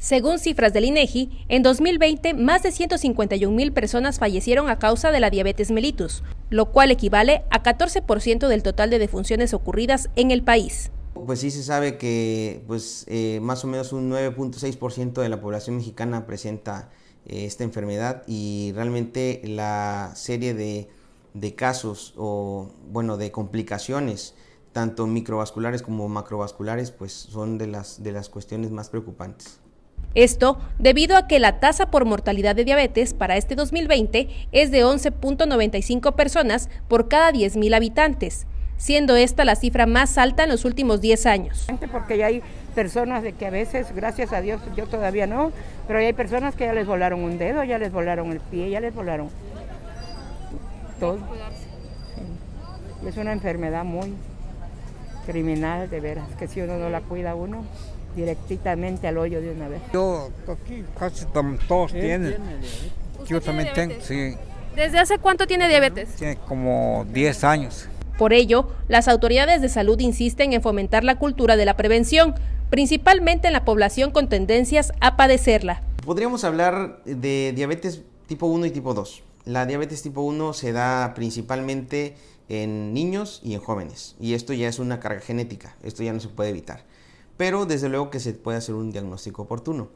Según cifras del INEGI, en 2020 más de 151 mil personas fallecieron a causa de la diabetes mellitus, lo cual equivale a 14% del total de defunciones ocurridas en el país. Pues sí se sabe que pues, eh, más o menos un 9.6% de la población mexicana presenta eh, esta enfermedad y realmente la serie de, de casos o bueno de complicaciones tanto microvasculares como macrovasculares pues son de las, de las cuestiones más preocupantes. Esto debido a que la tasa por mortalidad de diabetes para este 2020 es de 11.95 personas por cada 10.000 habitantes, siendo esta la cifra más alta en los últimos 10 años. Porque ya hay personas de que a veces, gracias a Dios, yo todavía no, pero hay personas que ya les volaron un dedo, ya les volaron el pie, ya les volaron todo. Es una enfermedad muy criminal, de veras, que si uno no la cuida uno, directamente al hoyo de una vez. Yo aquí casi todos tienen. Yo también tengo, sí. ¿Desde hace cuánto tiene diabetes? Tiene como 10 años. Por ello, las autoridades de salud insisten en fomentar la cultura de la prevención, principalmente en la población con tendencias a padecerla. Podríamos hablar de diabetes tipo 1 y tipo 2. La diabetes tipo 1 se da principalmente en niños y en jóvenes, y esto ya es una carga genética, esto ya no se puede evitar pero desde luego que se puede hacer un diagnóstico oportuno.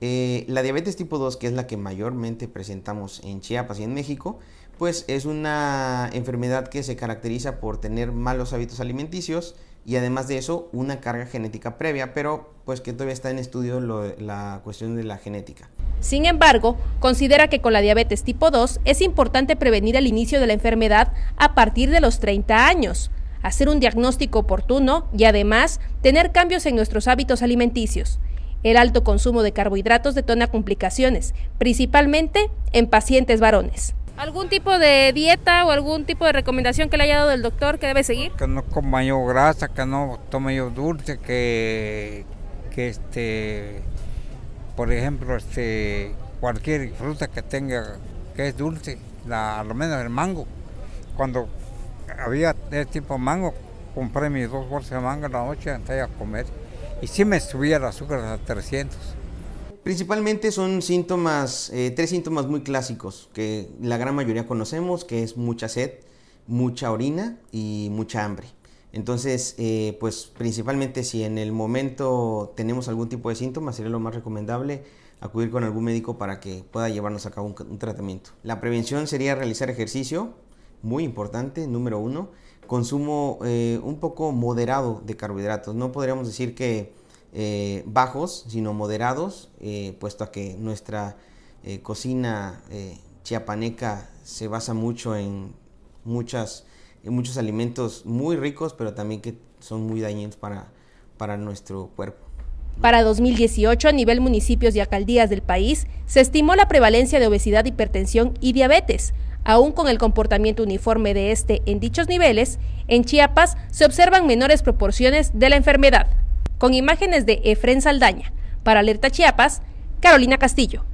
Eh, la diabetes tipo 2, que es la que mayormente presentamos en Chiapas y en México, pues es una enfermedad que se caracteriza por tener malos hábitos alimenticios y además de eso una carga genética previa, pero pues que todavía está en estudio la cuestión de la genética. Sin embargo, considera que con la diabetes tipo 2 es importante prevenir el inicio de la enfermedad a partir de los 30 años hacer un diagnóstico oportuno y además tener cambios en nuestros hábitos alimenticios. El alto consumo de carbohidratos detona complicaciones, principalmente en pacientes varones. ¿Algún tipo de dieta o algún tipo de recomendación que le haya dado el doctor que debe seguir? Que no coma yo grasa, que no tome yo dulce, que, que este, por ejemplo, este, cualquier fruta que tenga que es dulce, la, a lo menos el mango. Cuando había tipo mango, compré mis dos bolsas de mango en la noche antes de comer y sí me subía el azúcar a 300. Principalmente son síntomas, eh, tres síntomas muy clásicos que la gran mayoría conocemos, que es mucha sed, mucha orina y mucha hambre. Entonces, eh, pues principalmente si en el momento tenemos algún tipo de síntomas, sería lo más recomendable acudir con algún médico para que pueda llevarnos a cabo un tratamiento. La prevención sería realizar ejercicio, muy importante, número uno, consumo eh, un poco moderado de carbohidratos. No podríamos decir que eh, bajos, sino moderados, eh, puesto a que nuestra cocina chiapaneca se basa mucho en, muchas, en muchos alimentos muy ricos, pero también que son muy dañinos para, para nuestro cuerpo. Para 2018, a nivel municipios y alcaldías del país, se estimó la prevalencia de obesidad, hipertensión y diabetes, Aún con el comportamiento uniforme de este en dichos niveles, en Chiapas se observan menores proporciones de la enfermedad. Con imágenes de Efren Saldaña, para Alerta Chiapas, Carolina Castillo.